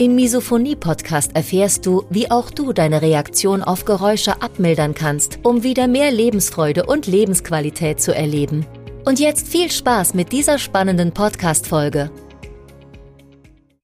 Im Misophonie-Podcast erfährst du, wie auch du deine Reaktion auf Geräusche abmildern kannst, um wieder mehr Lebensfreude und Lebensqualität zu erleben. Und jetzt viel Spaß mit dieser spannenden Podcast-Folge.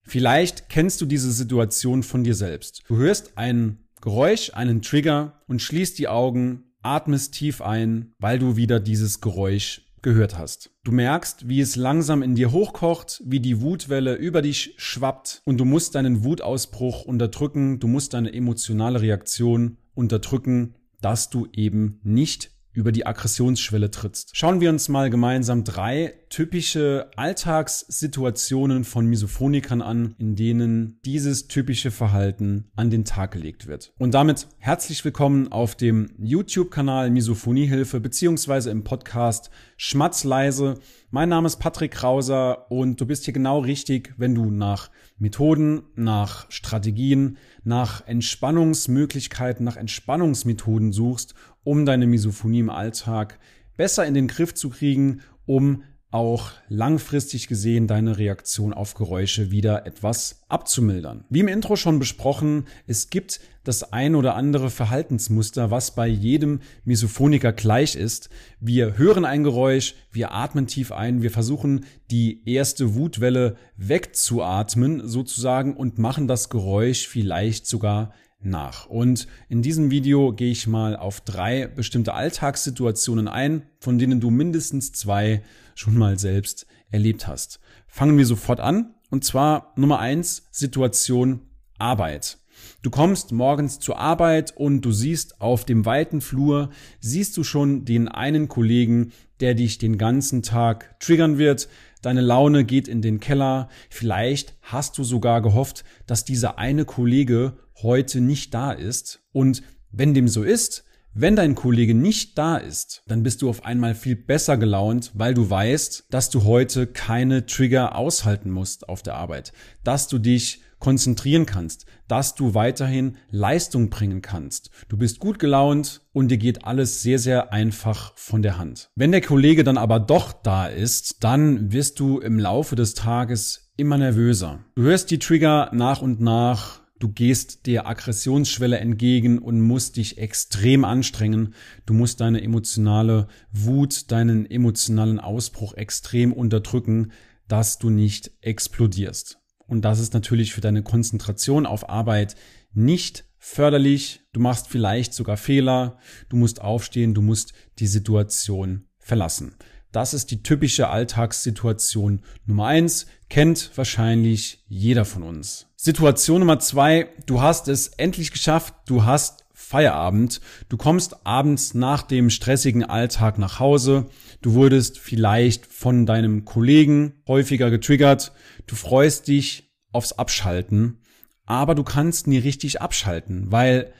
Vielleicht kennst du diese Situation von dir selbst. Du hörst ein Geräusch, einen Trigger und schließt die Augen atmest tief ein, weil du wieder dieses Geräusch gehört hast. Du merkst, wie es langsam in dir hochkocht, wie die Wutwelle über dich schwappt und du musst deinen Wutausbruch unterdrücken, du musst deine emotionale Reaktion unterdrücken, dass du eben nicht über die Aggressionsschwelle trittst. Schauen wir uns mal gemeinsam drei typische Alltagssituationen von Misophonikern an, in denen dieses typische Verhalten an den Tag gelegt wird. Und damit herzlich willkommen auf dem YouTube-Kanal Misophoniehilfe beziehungsweise im Podcast Schmatzleise. Mein Name ist Patrick Krauser und du bist hier genau richtig, wenn du nach Methoden, nach Strategien, nach Entspannungsmöglichkeiten, nach Entspannungsmethoden suchst, um deine Misophonie im Alltag besser in den Griff zu kriegen, um auch langfristig gesehen deine Reaktion auf Geräusche wieder etwas abzumildern. Wie im Intro schon besprochen, es gibt das ein oder andere Verhaltensmuster, was bei jedem Misophoniker gleich ist. Wir hören ein Geräusch, wir atmen tief ein, wir versuchen die erste Wutwelle wegzuatmen sozusagen und machen das Geräusch vielleicht sogar nach. Und in diesem Video gehe ich mal auf drei bestimmte Alltagssituationen ein, von denen du mindestens zwei schon mal selbst erlebt hast. Fangen wir sofort an. Und zwar Nummer eins, Situation Arbeit. Du kommst morgens zur Arbeit und du siehst auf dem weiten Flur, siehst du schon den einen Kollegen, der dich den ganzen Tag triggern wird. Deine Laune geht in den Keller. Vielleicht hast du sogar gehofft, dass dieser eine Kollege heute nicht da ist. Und wenn dem so ist, wenn dein Kollege nicht da ist, dann bist du auf einmal viel besser gelaunt, weil du weißt, dass du heute keine Trigger aushalten musst auf der Arbeit, dass du dich konzentrieren kannst, dass du weiterhin Leistung bringen kannst. Du bist gut gelaunt und dir geht alles sehr, sehr einfach von der Hand. Wenn der Kollege dann aber doch da ist, dann wirst du im Laufe des Tages immer nervöser. Du hörst die Trigger nach und nach Du gehst der Aggressionsschwelle entgegen und musst dich extrem anstrengen. Du musst deine emotionale Wut, deinen emotionalen Ausbruch extrem unterdrücken, dass du nicht explodierst. Und das ist natürlich für deine Konzentration auf Arbeit nicht förderlich. Du machst vielleicht sogar Fehler. Du musst aufstehen. Du musst die Situation verlassen. Das ist die typische Alltagssituation Nummer eins. Kennt wahrscheinlich jeder von uns. Situation Nummer zwei, du hast es endlich geschafft, du hast Feierabend, du kommst abends nach dem stressigen Alltag nach Hause, du wurdest vielleicht von deinem Kollegen häufiger getriggert, du freust dich aufs Abschalten, aber du kannst nie richtig abschalten, weil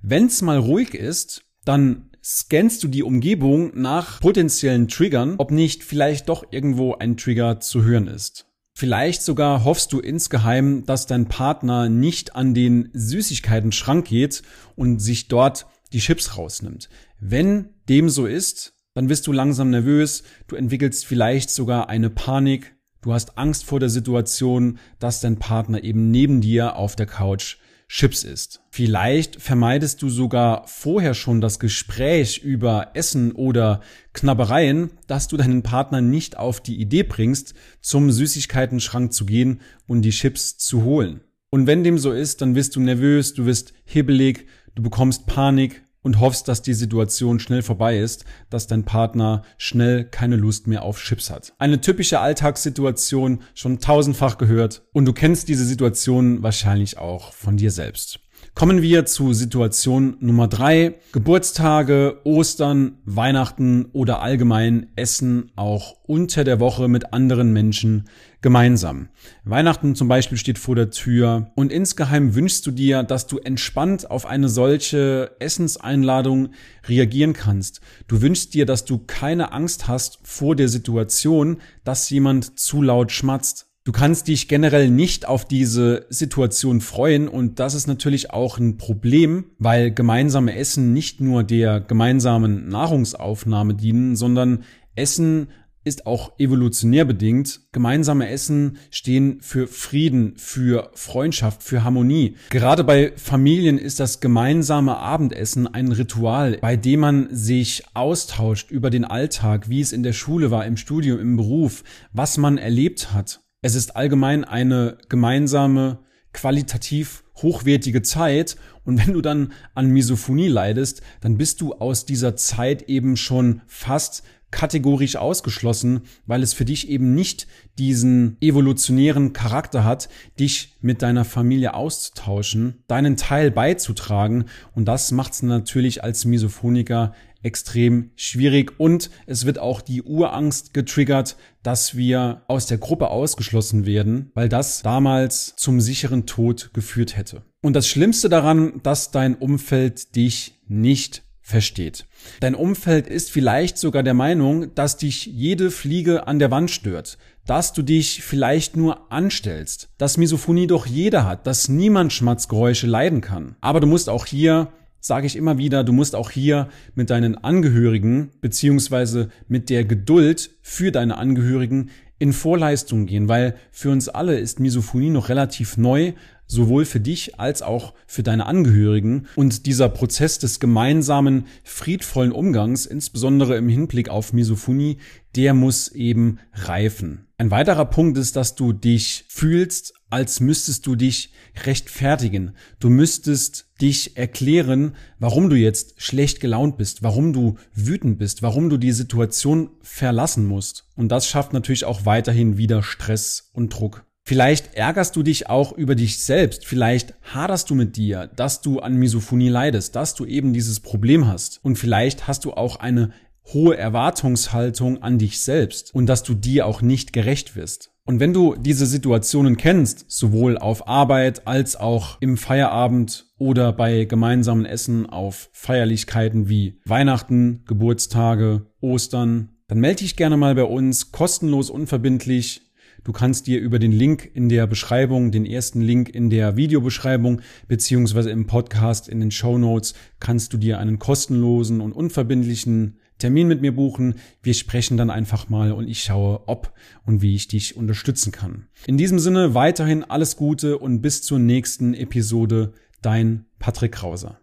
wenn's mal ruhig ist, dann scannst du die Umgebung nach potenziellen Triggern, ob nicht vielleicht doch irgendwo ein Trigger zu hören ist. Vielleicht sogar hoffst du insgeheim, dass dein Partner nicht an den Süßigkeiten-Schrank geht und sich dort die Chips rausnimmt. Wenn dem so ist, dann wirst du langsam nervös, du entwickelst vielleicht sogar eine Panik, du hast Angst vor der Situation, dass dein Partner eben neben dir auf der Couch Chips isst. Vielleicht vermeidest du sogar vorher schon das Gespräch über Essen oder Knabbereien, dass du deinen Partner nicht auf die Idee bringst, zum Süßigkeitenschrank zu gehen und die Chips zu holen. Und wenn dem so ist, dann wirst du nervös, du wirst hibbelig, du bekommst Panik, und hoffst, dass die Situation schnell vorbei ist, dass dein Partner schnell keine Lust mehr auf Chips hat. Eine typische Alltagssituation, schon tausendfach gehört und du kennst diese Situation wahrscheinlich auch von dir selbst. Kommen wir zu Situation Nummer drei. Geburtstage, Ostern, Weihnachten oder allgemein Essen auch unter der Woche mit anderen Menschen gemeinsam. Weihnachten zum Beispiel steht vor der Tür und insgeheim wünschst du dir, dass du entspannt auf eine solche Essenseinladung reagieren kannst. Du wünschst dir, dass du keine Angst hast vor der Situation, dass jemand zu laut schmatzt. Du kannst dich generell nicht auf diese Situation freuen und das ist natürlich auch ein Problem, weil gemeinsame Essen nicht nur der gemeinsamen Nahrungsaufnahme dienen, sondern Essen ist auch evolutionär bedingt. Gemeinsame Essen stehen für Frieden, für Freundschaft, für Harmonie. Gerade bei Familien ist das gemeinsame Abendessen ein Ritual, bei dem man sich austauscht über den Alltag, wie es in der Schule war, im Studium, im Beruf, was man erlebt hat. Es ist allgemein eine gemeinsame, qualitativ hochwertige Zeit. Und wenn du dann an Misophonie leidest, dann bist du aus dieser Zeit eben schon fast kategorisch ausgeschlossen, weil es für dich eben nicht diesen evolutionären Charakter hat, dich mit deiner Familie auszutauschen, deinen Teil beizutragen. Und das macht es natürlich als Misophoniker extrem schwierig und es wird auch die Urangst getriggert, dass wir aus der Gruppe ausgeschlossen werden, weil das damals zum sicheren Tod geführt hätte. Und das Schlimmste daran, dass dein Umfeld dich nicht versteht. Dein Umfeld ist vielleicht sogar der Meinung, dass dich jede Fliege an der Wand stört, dass du dich vielleicht nur anstellst, dass Misophonie doch jeder hat, dass niemand Schmatzgeräusche leiden kann. Aber du musst auch hier sage ich immer wieder, du musst auch hier mit deinen Angehörigen beziehungsweise mit der Geduld für deine Angehörigen in Vorleistung gehen, weil für uns alle ist Misophonie noch relativ neu, sowohl für dich als auch für deine Angehörigen. Und dieser Prozess des gemeinsamen, friedvollen Umgangs, insbesondere im Hinblick auf Misophonie, der muss eben reifen. Ein weiterer Punkt ist, dass du dich fühlst, als müsstest du dich rechtfertigen. Du müsstest dich erklären, warum du jetzt schlecht gelaunt bist, warum du wütend bist, warum du die Situation verlassen musst. Und das schafft natürlich auch weiterhin wieder Stress und Druck. Vielleicht ärgerst du dich auch über dich selbst, vielleicht haderst du mit dir, dass du an Misophonie leidest, dass du eben dieses Problem hast. Und vielleicht hast du auch eine hohe Erwartungshaltung an dich selbst und dass du dir auch nicht gerecht wirst. Und wenn du diese Situationen kennst, sowohl auf Arbeit als auch im Feierabend oder bei gemeinsamen Essen auf Feierlichkeiten wie Weihnachten, Geburtstage, Ostern, dann melde dich gerne mal bei uns, kostenlos, unverbindlich. Du kannst dir über den Link in der Beschreibung, den ersten Link in der Videobeschreibung beziehungsweise im Podcast in den Show Notes, kannst du dir einen kostenlosen und unverbindlichen Termin mit mir buchen. Wir sprechen dann einfach mal und ich schaue, ob und wie ich dich unterstützen kann. In diesem Sinne weiterhin alles Gute und bis zur nächsten Episode. Dein Patrick Krauser.